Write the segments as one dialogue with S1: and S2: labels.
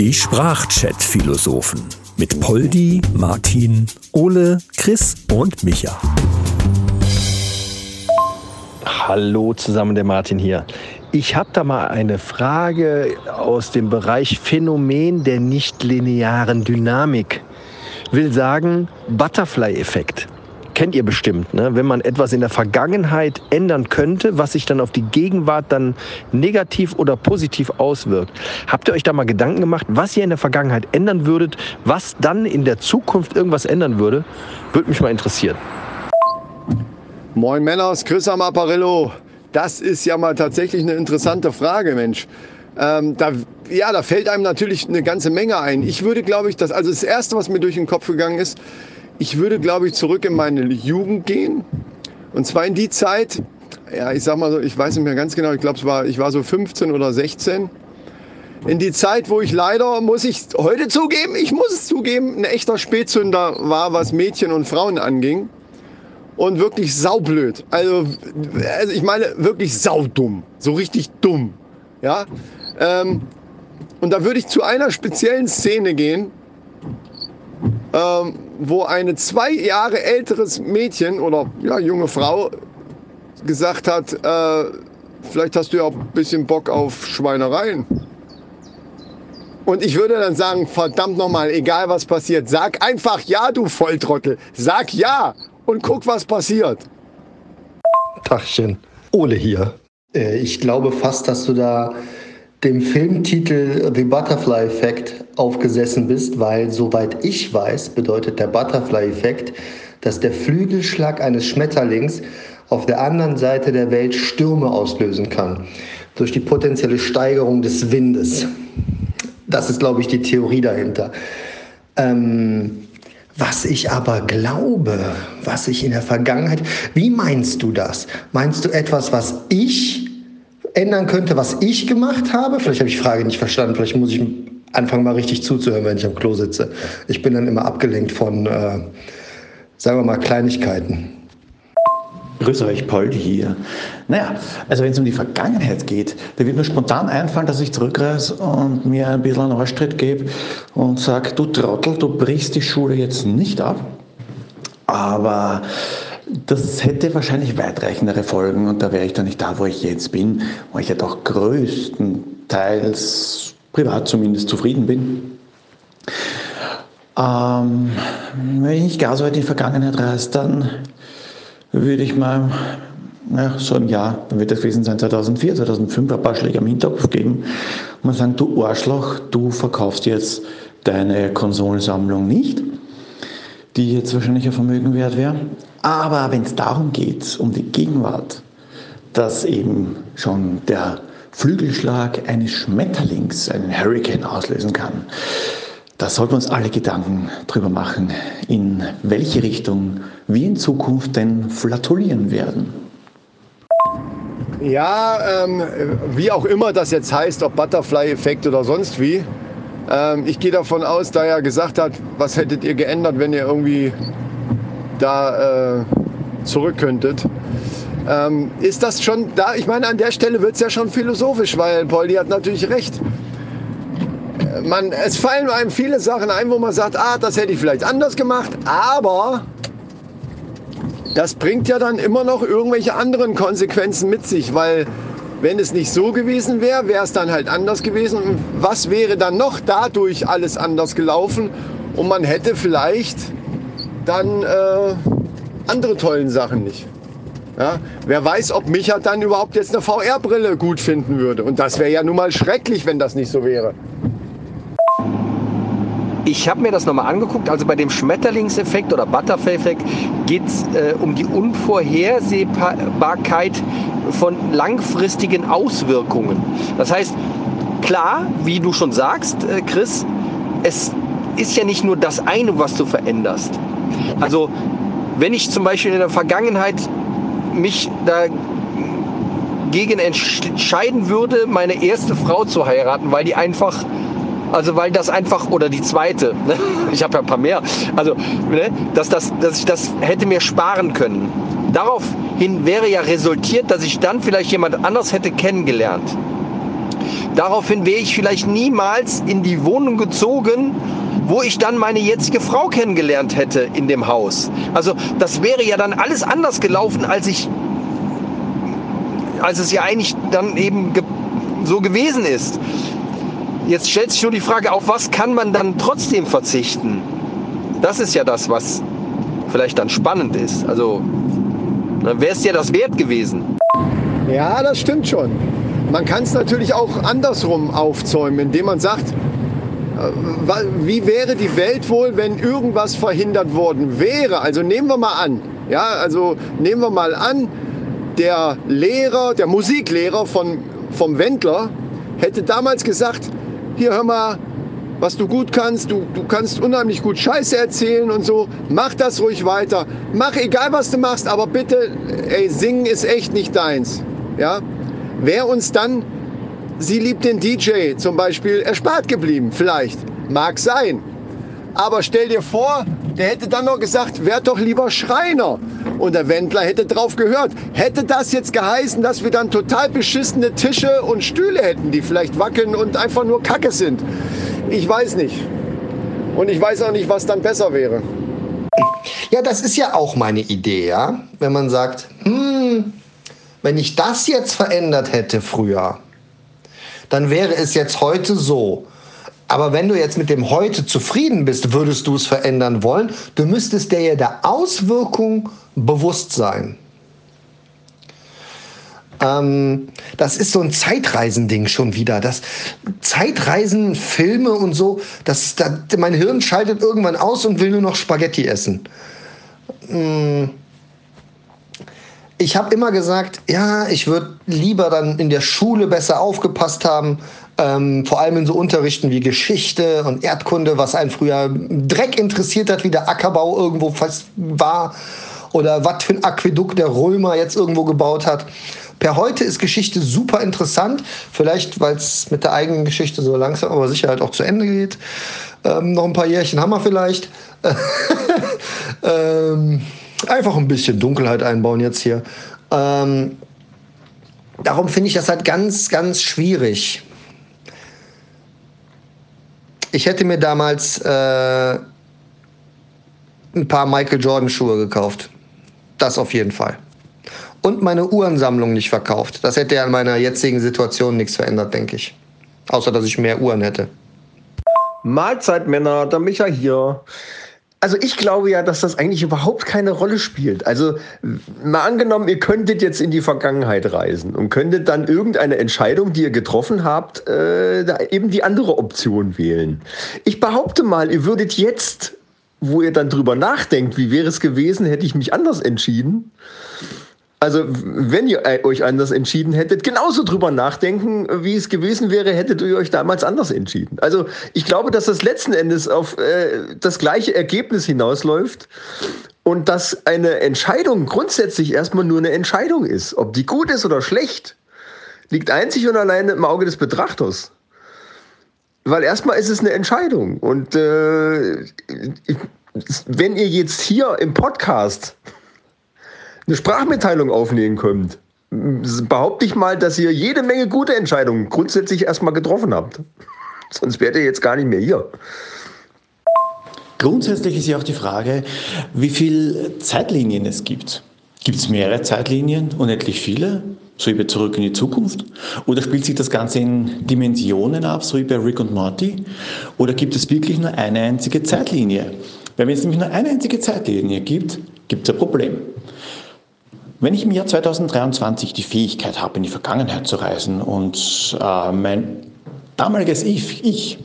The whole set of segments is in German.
S1: Die Sprachchat-Philosophen mit Poldi, Martin, Ole, Chris und Micha.
S2: Hallo zusammen, der Martin hier. Ich habe da mal eine Frage aus dem Bereich Phänomen der nichtlinearen Dynamik. Will sagen Butterfly-Effekt. Kennt ihr bestimmt, ne? wenn man etwas in der Vergangenheit ändern könnte, was sich dann auf die Gegenwart dann negativ oder positiv auswirkt. Habt ihr euch da mal Gedanken gemacht, was ihr in der Vergangenheit ändern würdet, was dann in der Zukunft irgendwas ändern würde? Würde mich mal interessieren.
S3: Moin Männers, Chris am Apparillo. Das ist ja mal tatsächlich eine interessante Frage, Mensch. Ähm, da, ja, da fällt einem natürlich eine ganze Menge ein. Ich würde, glaube ich, das, also das Erste, was mir durch den Kopf gegangen ist, ich würde, glaube ich, zurück in meine Jugend gehen. Und zwar in die Zeit, ja, ich sag mal so, ich weiß nicht mehr ganz genau, ich glaube, war, ich war so 15 oder 16. In die Zeit, wo ich leider, muss ich heute zugeben, ich muss es zugeben, ein echter Spätzünder war, was Mädchen und Frauen anging und wirklich saublöd. Also, also ich meine wirklich saudumm, so richtig dumm. Ja? Ähm, und da würde ich zu einer speziellen Szene gehen, ähm, wo eine zwei Jahre älteres Mädchen oder ja, junge Frau gesagt hat, äh, vielleicht hast du ja auch ein bisschen Bock auf Schweinereien. Und ich würde dann sagen, verdammt nochmal, egal was passiert, sag einfach ja, du Volltrottel. Sag ja und guck, was passiert.
S4: Tachchen. Ole hier.
S5: Äh, ich glaube fast, dass du da dem Filmtitel The Butterfly Effect aufgesessen bist, weil soweit ich weiß, bedeutet der Butterfly Effekt, dass der Flügelschlag eines Schmetterlings auf der anderen Seite der Welt Stürme auslösen kann. Durch die potenzielle Steigerung des Windes. Das ist, glaube ich, die Theorie dahinter. Ähm, was ich aber glaube, was ich in der Vergangenheit, wie meinst du das? Meinst du etwas, was ich ändern könnte, was ich gemacht habe? Vielleicht habe ich die Frage nicht verstanden, vielleicht muss ich anfangen mal richtig zuzuhören, wenn ich am Klo sitze. Ich bin dann immer abgelenkt von, äh, sagen wir mal, Kleinigkeiten.
S6: Grüß euch, Paul hier. Naja, also wenn es um die Vergangenheit geht, da wird mir spontan einfallen, dass ich zurückreise und mir ein bisschen einen Arschtritt gebe und sage, du Trottel, du brichst die Schule jetzt nicht ab. Aber das hätte wahrscheinlich weitreichendere Folgen und da wäre ich dann nicht da, wo ich jetzt bin, wo ich ja doch größtenteils privat zumindest zufrieden bin. Ähm, wenn ich gar so weit in die Vergangenheit reise, dann würde ich mal ja, so ein Jahr, dann wird das gewesen sein 2004, 2005, ein paar Schläge am Hinterkopf geben und man sagen, du Arschloch, du verkaufst jetzt deine Konsolensammlung nicht, die jetzt wahrscheinlich ein Vermögen wert wäre. Aber wenn es darum geht, um die Gegenwart, dass eben schon der Flügelschlag eines Schmetterlings einen Hurricane auslösen kann, da sollten wir uns alle Gedanken drüber machen, in welche Richtung wir in Zukunft denn flatulieren werden.
S3: Ja, ähm, wie auch immer das jetzt heißt, ob Butterfly-Effekt oder sonst wie. Ähm, ich gehe davon aus, da er gesagt hat, was hättet ihr geändert, wenn ihr irgendwie da äh, zurück könntet. Ähm, ist das schon da? Ich meine, an der Stelle wird es ja schon philosophisch, weil Poldi hat natürlich recht man, es fallen einem viele Sachen ein, wo man sagt, ah, das hätte ich vielleicht anders gemacht, aber das bringt ja dann immer noch irgendwelche anderen Konsequenzen mit sich, weil wenn es nicht so gewesen wäre, wäre es dann halt anders gewesen. Was wäre dann noch dadurch alles anders gelaufen? Und man hätte vielleicht dann äh, andere tollen Sachen nicht. Ja, wer weiß, ob Micha dann überhaupt jetzt eine VR-Brille gut finden würde. Und das wäre ja nun mal schrecklich, wenn das nicht so wäre.
S2: Ich habe mir das nochmal angeguckt. Also bei dem Schmetterlingseffekt oder Butterfly-Effekt geht es äh, um die Unvorhersehbarkeit von langfristigen Auswirkungen. Das heißt, klar, wie du schon sagst, äh, Chris, es ist ja nicht nur das eine, was du veränderst. Also wenn ich zum Beispiel in der Vergangenheit mich dagegen entscheiden würde, meine erste Frau zu heiraten, weil die einfach also weil das einfach, oder die zweite, ne? ich habe ja ein paar mehr, also ne? dass, das, dass ich das hätte mir sparen können. Daraufhin wäre ja resultiert, dass ich dann vielleicht jemand anders hätte kennengelernt.
S7: Daraufhin wäre ich vielleicht niemals in die Wohnung gezogen, wo ich dann meine jetzige Frau kennengelernt hätte in dem Haus. Also das wäre ja dann alles anders gelaufen, als ich, als es ja eigentlich dann eben so gewesen ist. Jetzt stellt sich nur die Frage, auf was kann man dann trotzdem verzichten? Das ist ja das, was vielleicht dann spannend ist. Also dann wäre es ja das wert gewesen.
S3: Ja, das stimmt schon. Man kann es natürlich auch andersrum aufzäumen, indem man sagt, äh, wie wäre die Welt wohl, wenn irgendwas verhindert worden wäre? Also nehmen wir mal an, ja, also nehmen wir mal an, der Lehrer, der Musiklehrer von, vom Wendler hätte damals gesagt, hier hör mal, was du gut kannst, du, du kannst unheimlich gut Scheiße erzählen und so, mach das ruhig weiter. Mach egal, was du machst, aber bitte, ey, singen ist echt nicht deins. Ja? Wäre uns dann sie liebt den DJ zum Beispiel erspart geblieben. Vielleicht. Mag sein. Aber stell dir vor, der hätte dann noch gesagt, werd doch lieber Schreiner. Und der Wendler hätte drauf gehört. Hätte das jetzt geheißen, dass wir dann total beschissene Tische und Stühle hätten, die vielleicht wackeln und einfach nur Kacke sind? Ich weiß nicht. Und ich weiß auch nicht, was dann besser wäre.
S5: Ja, das ist ja auch meine Idee, ja. Wenn man sagt, hm, wenn ich das jetzt verändert hätte früher, dann wäre es jetzt heute so. Aber wenn du jetzt mit dem heute zufrieden bist, würdest du es verändern wollen. Du müsstest dir ja der Auswirkung bewusst sein. Ähm, das ist so ein Zeitreisending schon wieder. Das Zeitreisen, Filme und so, das, das, mein Hirn schaltet irgendwann aus und will nur noch Spaghetti essen. Hm ich habe immer gesagt, ja, ich würde lieber dann in der Schule besser aufgepasst haben, ähm, vor allem in so Unterrichten wie Geschichte und Erdkunde, was einen früher Dreck interessiert hat, wie der Ackerbau irgendwo fast war oder was für ein Aquädukt der Römer jetzt irgendwo gebaut hat. Per heute ist Geschichte super interessant, vielleicht weil es mit der eigenen Geschichte so langsam, aber sicher halt auch zu Ende geht. Ähm, noch ein paar Jährchen haben wir vielleicht. ähm, einfach ein bisschen Dunkelheit einbauen jetzt hier. Ähm, darum finde ich das halt ganz, ganz schwierig. Ich hätte mir damals äh, ein paar Michael Jordan Schuhe gekauft. Das auf jeden Fall. Und meine Uhrensammlung nicht verkauft. Das hätte ja an meiner jetzigen Situation nichts verändert, denke ich. Außer, dass ich mehr Uhren hätte.
S7: Mahlzeit, Männer, der Micha hier. Also ich glaube ja, dass das eigentlich überhaupt keine Rolle spielt. Also mal angenommen, ihr könntet jetzt in die Vergangenheit reisen und könntet dann irgendeine Entscheidung, die ihr getroffen habt, äh, eben die andere Option wählen. Ich behaupte mal, ihr würdet jetzt, wo ihr dann drüber nachdenkt, wie wäre es gewesen, hätte ich mich anders entschieden, also, wenn ihr euch anders entschieden hättet, genauso drüber nachdenken, wie es gewesen wäre, hättet ihr euch damals anders entschieden. Also, ich glaube, dass das letzten Endes auf äh, das gleiche Ergebnis hinausläuft und dass eine Entscheidung grundsätzlich erstmal nur eine Entscheidung ist. Ob die gut ist oder schlecht, liegt einzig und allein im Auge des Betrachters. Weil erstmal ist es eine Entscheidung. Und äh, wenn ihr jetzt hier im Podcast eine Sprachmitteilung aufnehmen könnt, behaupte ich mal, dass ihr jede Menge gute Entscheidungen grundsätzlich erstmal getroffen habt. Sonst wärt ihr jetzt gar nicht mehr hier.
S6: Grundsätzlich ist ja auch die Frage, wie viele Zeitlinien es gibt. Gibt es mehrere Zeitlinien, unendlich viele, so wie bei Zurück in die Zukunft? Oder spielt sich das Ganze in Dimensionen ab, so wie bei Rick und Morty? Oder gibt es wirklich nur eine einzige Zeitlinie? Wenn es nämlich nur eine einzige Zeitlinie gibt, gibt es ein Problem. Wenn ich im Jahr 2023 die Fähigkeit habe, in die Vergangenheit zu reisen und äh, mein damaliges Ich, ich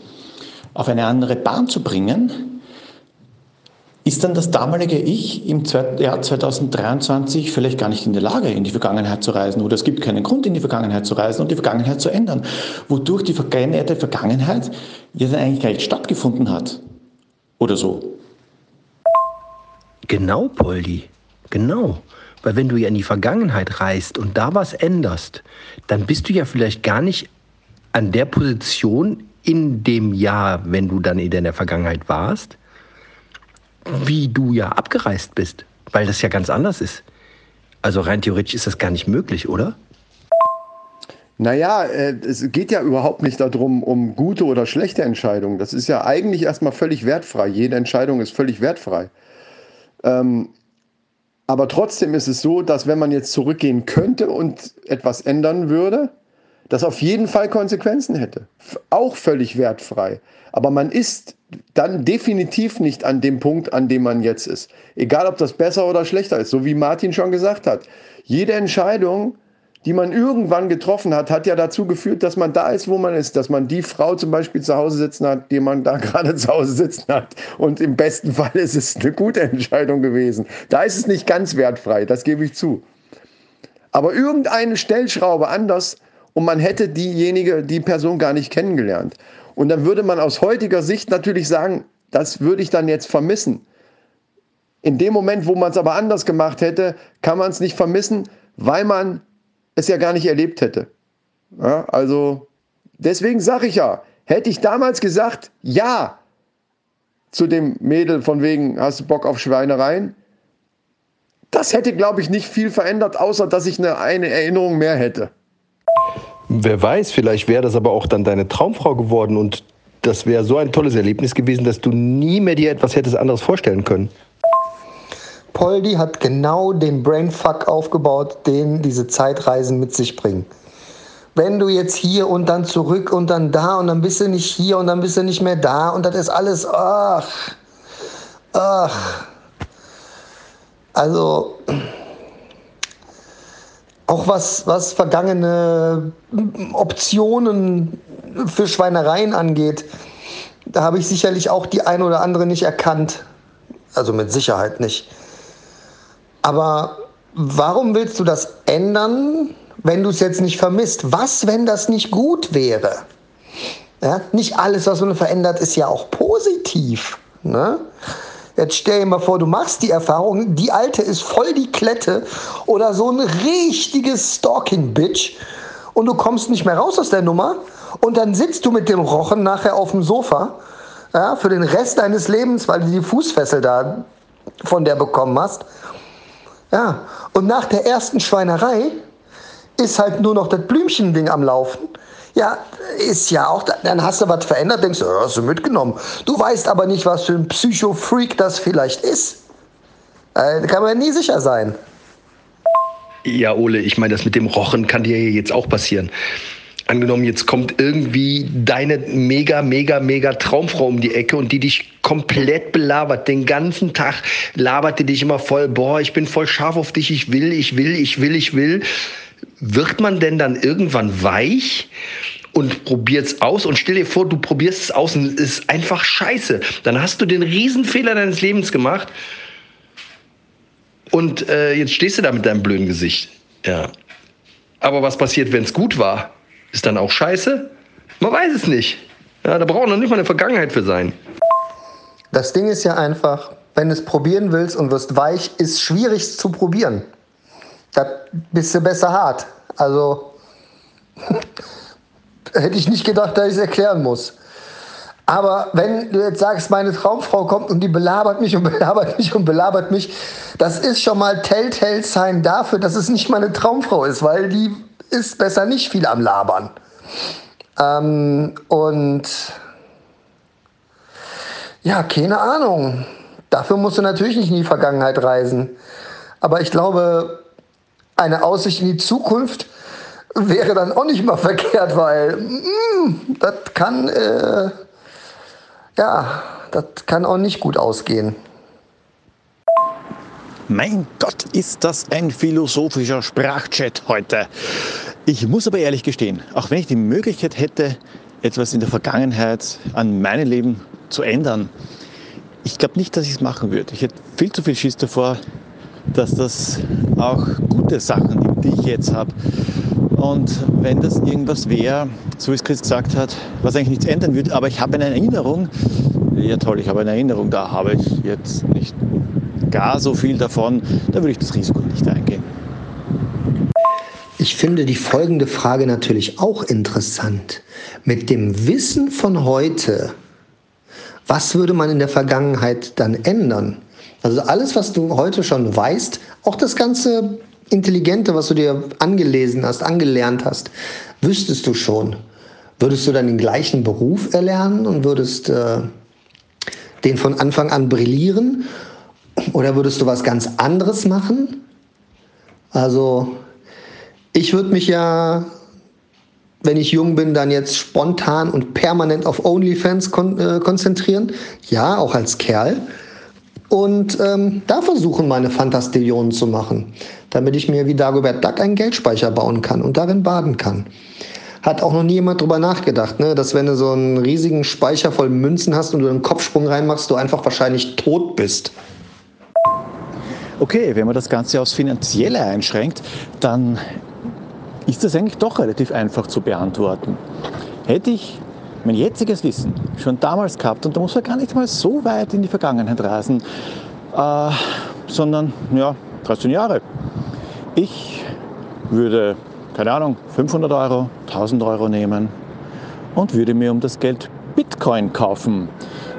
S6: auf eine andere Bahn zu bringen, ist dann das damalige Ich im Jahr 2023 vielleicht gar nicht in der Lage, in die Vergangenheit zu reisen oder es gibt keinen Grund, in die Vergangenheit zu reisen und die Vergangenheit zu ändern, wodurch die veränderte Vergangenheit dann eigentlich gar nicht stattgefunden hat oder so.
S7: Genau, Poldi, genau. Weil wenn du ja in die Vergangenheit reist und da was änderst, dann bist du ja vielleicht gar nicht an der Position in dem Jahr, wenn du dann in der Vergangenheit warst, wie du ja abgereist bist, weil das ja ganz anders ist. Also rein theoretisch ist das gar nicht möglich, oder?
S3: Naja, äh, es geht ja überhaupt nicht darum, um gute oder schlechte Entscheidungen. Das ist ja eigentlich erstmal völlig wertfrei. Jede Entscheidung ist völlig wertfrei. Ähm, aber trotzdem ist es so, dass wenn man jetzt zurückgehen könnte und etwas ändern würde, das auf jeden Fall Konsequenzen hätte. Auch völlig wertfrei. Aber man ist dann definitiv nicht an dem Punkt, an dem man jetzt ist. Egal, ob das besser oder schlechter ist. So wie Martin schon gesagt hat. Jede Entscheidung die man irgendwann getroffen hat, hat ja dazu geführt, dass man da ist, wo man ist, dass man die Frau zum Beispiel zu Hause sitzen hat, die man da gerade zu Hause sitzen hat. Und im besten Fall ist es eine gute Entscheidung gewesen. Da ist es nicht ganz wertfrei, das gebe ich zu. Aber irgendeine Stellschraube anders und man hätte diejenige, die Person gar nicht kennengelernt. Und dann würde man aus heutiger Sicht natürlich sagen, das würde ich dann jetzt vermissen. In dem Moment, wo man es aber anders gemacht hätte, kann man es nicht vermissen, weil man es ja gar nicht erlebt hätte. Ja, also deswegen sage ich ja, hätte ich damals gesagt, ja, zu dem Mädel von wegen, hast du Bock auf Schweinereien? Das hätte, glaube ich, nicht viel verändert, außer dass ich eine, eine Erinnerung mehr hätte.
S2: Wer weiß, vielleicht wäre das aber auch dann deine Traumfrau geworden und das wäre so ein tolles Erlebnis gewesen, dass du nie mehr dir etwas hättest anderes vorstellen können.
S5: Poldi hat genau den Brainfuck aufgebaut, den diese Zeitreisen mit sich bringen. Wenn du jetzt hier und dann zurück und dann da und dann bist du nicht hier und dann bist du nicht mehr da und das ist alles, ach, ach. Also, auch was, was vergangene Optionen für Schweinereien angeht, da habe ich sicherlich auch die ein oder andere nicht erkannt. Also mit Sicherheit nicht. Aber warum willst du das ändern, wenn du es jetzt nicht vermisst? Was, wenn das nicht gut wäre? Ja, nicht alles, was man verändert, ist ja auch positiv. Ne? Jetzt stell dir mal vor, du machst die Erfahrung, die alte ist voll die Klette oder so ein richtiges Stalking-Bitch und du kommst nicht mehr raus aus der Nummer und dann sitzt du mit dem Rochen nachher auf dem Sofa ja, für den Rest deines Lebens, weil du die Fußfessel da von der bekommen hast ja, und nach der ersten Schweinerei ist halt nur noch das Blümchen-Ding am Laufen. Ja, ist ja auch, dann hast du was verändert, denkst du, ja, hast du mitgenommen. Du weißt aber nicht, was für ein Psycho-Freak das vielleicht ist. Äh, da kann man nie sicher sein.
S2: Ja, Ole, ich meine, das mit dem Rochen kann dir jetzt auch passieren angenommen, jetzt kommt irgendwie deine mega, mega, mega Traumfrau um die Ecke und die dich komplett belabert. Den ganzen Tag labert die dich immer voll, boah, ich bin voll scharf auf dich, ich will, ich will, ich will, ich will. Wird man denn dann irgendwann weich? und probiert's aus und stell dir vor, du probierst es aus und es ist einfach scheiße. Dann hast du den Riesenfehler deines Lebens gemacht und äh, jetzt stehst du da mit deinem blöden Gesicht. Ja. Aber was passiert, wenn es gut war? Ist dann auch scheiße? Man weiß es nicht. Ja, da braucht noch nicht mal eine Vergangenheit für sein.
S5: Das Ding ist ja einfach, wenn du es probieren willst und wirst weich, ist schwierig zu probieren. Da bist du besser hart. Also hätte ich nicht gedacht, dass ich es erklären muss. Aber wenn du jetzt sagst, meine Traumfrau kommt und die belabert mich und belabert mich und belabert mich, das ist schon mal Telltale-Sign dafür, dass es nicht meine Traumfrau ist, weil die ist besser nicht viel am Labern. Ähm, und ja, keine Ahnung. Dafür musst du natürlich nicht in die Vergangenheit reisen. Aber ich glaube, eine Aussicht in die Zukunft wäre dann auch nicht mal verkehrt, weil mm, das kann, äh, ja, das kann auch nicht gut ausgehen.
S6: Mein Gott, ist das ein philosophischer Sprachchat heute. Ich muss aber ehrlich gestehen, auch wenn ich die Möglichkeit hätte, etwas in der Vergangenheit an meinem Leben zu ändern, ich glaube nicht, dass ich es machen würde. Ich hätte viel zu viel Schiss davor, dass das auch gute Sachen sind, die ich jetzt habe. Und wenn das irgendwas wäre, so wie es Chris gesagt hat, was eigentlich nichts ändern würde, aber ich habe eine Erinnerung, ja toll, ich habe eine Erinnerung, da habe ich jetzt nicht gar so viel davon, da würde ich das Risiko nicht eingehen.
S5: Ich finde die folgende Frage natürlich auch interessant. Mit dem Wissen von heute, was würde man in der Vergangenheit dann ändern? Also alles, was du heute schon weißt, auch das ganze Intelligente, was du dir angelesen hast, angelernt hast, wüsstest du schon, würdest du dann den gleichen Beruf erlernen und würdest äh, den von Anfang an brillieren? Oder würdest du was ganz anderes machen? Also ich würde mich ja, wenn ich jung bin, dann jetzt spontan und permanent auf OnlyFans kon äh, konzentrieren. Ja, auch als Kerl. Und ähm, da versuchen, meine Fantastillionen zu machen, damit ich mir wie Dagobert Duck einen Geldspeicher bauen kann und darin baden kann. Hat auch noch nie jemand drüber nachgedacht, ne? dass wenn du so einen riesigen Speicher voll Münzen hast und du einen Kopfsprung reinmachst, du einfach wahrscheinlich tot bist.
S6: Okay, wenn man das Ganze aufs Finanzielle einschränkt, dann ist das eigentlich doch relativ einfach zu beantworten. Hätte ich mein jetziges Wissen schon damals gehabt, und da muss man gar nicht mal so weit in die Vergangenheit reisen, äh, sondern ja, 13 Jahre. Ich würde, keine Ahnung, 500 Euro, 1000 Euro nehmen und würde mir um das Geld Bitcoin kaufen.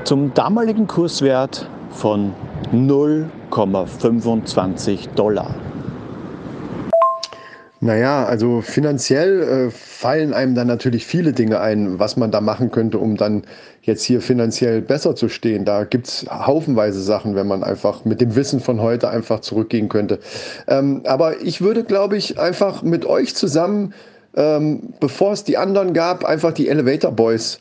S6: Zum damaligen Kurswert von 0,25 Dollar.
S3: Naja, also finanziell äh, fallen einem dann natürlich viele Dinge ein, was man da machen könnte, um dann jetzt hier finanziell besser zu stehen. Da gibt es haufenweise Sachen, wenn man einfach mit dem Wissen von heute einfach zurückgehen könnte. Ähm, aber ich würde, glaube ich, einfach mit euch zusammen, ähm, bevor es die anderen gab, einfach die Elevator Boys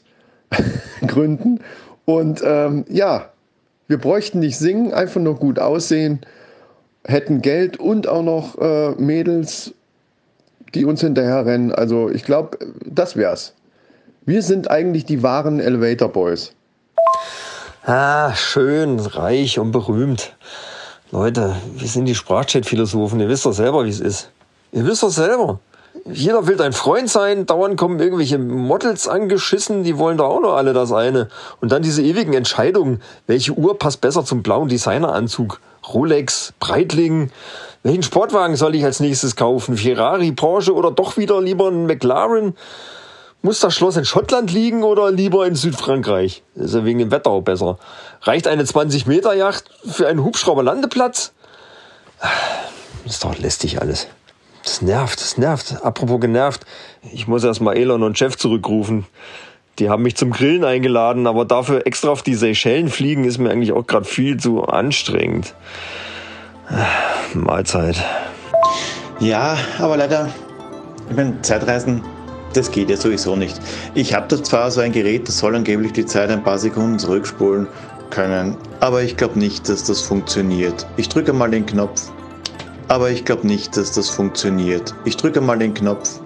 S3: gründen. Und ähm, ja, wir bräuchten nicht singen, einfach nur gut aussehen, hätten Geld und auch noch äh, Mädels die uns hinterherrennen. Also ich glaube, das wär's. Wir sind eigentlich die wahren Elevator Boys.
S7: Ah, schön, reich und berühmt. Leute, wir sind die Sprachchat-Philosophen. Ihr wisst doch selber, wie es ist. Ihr wisst doch selber. Jeder will dein Freund sein, dauernd kommen irgendwelche Models angeschissen, die wollen da auch noch alle das eine. Und dann diese ewigen Entscheidungen, welche Uhr passt besser zum blauen Designeranzug? Rolex, Breitling, welchen Sportwagen soll ich als nächstes kaufen? Ferrari, Porsche oder doch wieder lieber ein McLaren? Muss das Schloss in Schottland liegen oder lieber in Südfrankreich? Ist ja wegen dem Wetter auch besser. Reicht eine 20-Meter-Yacht für einen Hubschrauberlandeplatz? Das ist doch lästig alles. Das nervt, das nervt. Apropos genervt, ich muss erst mal Elon und Jeff zurückrufen. Die haben mich zum Grillen eingeladen, aber dafür extra auf die Seychellen fliegen ist mir eigentlich auch gerade viel zu anstrengend. Mahlzeit.
S6: Ja, aber leider, ich meine, Zeitreisen, das geht ja sowieso nicht. Ich habe da zwar so ein Gerät, das soll angeblich die Zeit ein paar Sekunden zurückspulen können, aber ich glaube nicht, dass das funktioniert. Ich drücke mal den Knopf, aber ich glaube nicht, dass das funktioniert. Ich drücke mal den Knopf,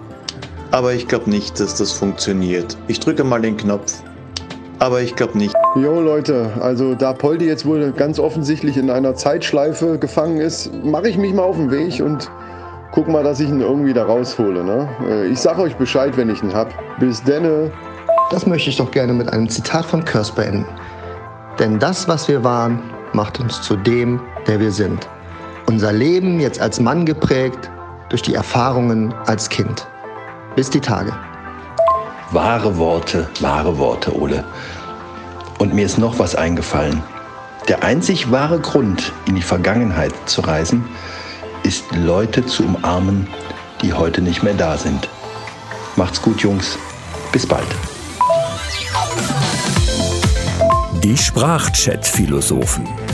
S6: aber ich glaube nicht, dass das funktioniert. Ich drücke mal den Knopf, aber ich glaube nicht.
S3: Jo Leute, also da Poldi jetzt wohl ganz offensichtlich in einer Zeitschleife gefangen ist, mache ich mich mal auf den Weg und guck mal, dass ich ihn irgendwie da raushole. Ne? Äh, ich sag euch Bescheid, wenn ich ihn hab. Bis denne.
S5: Das möchte ich doch gerne mit einem Zitat von Curse beenden. Denn das, was wir waren, macht uns zu dem, der wir sind. Unser Leben jetzt als Mann geprägt durch die Erfahrungen als Kind. Bis die Tage.
S1: Wahre Worte, wahre Worte, Ole. Und mir ist noch was eingefallen. Der einzig wahre Grund, in die Vergangenheit zu reisen, ist Leute zu umarmen, die heute nicht mehr da sind. Macht's gut, Jungs. Bis bald. Die Sprachchat-Philosophen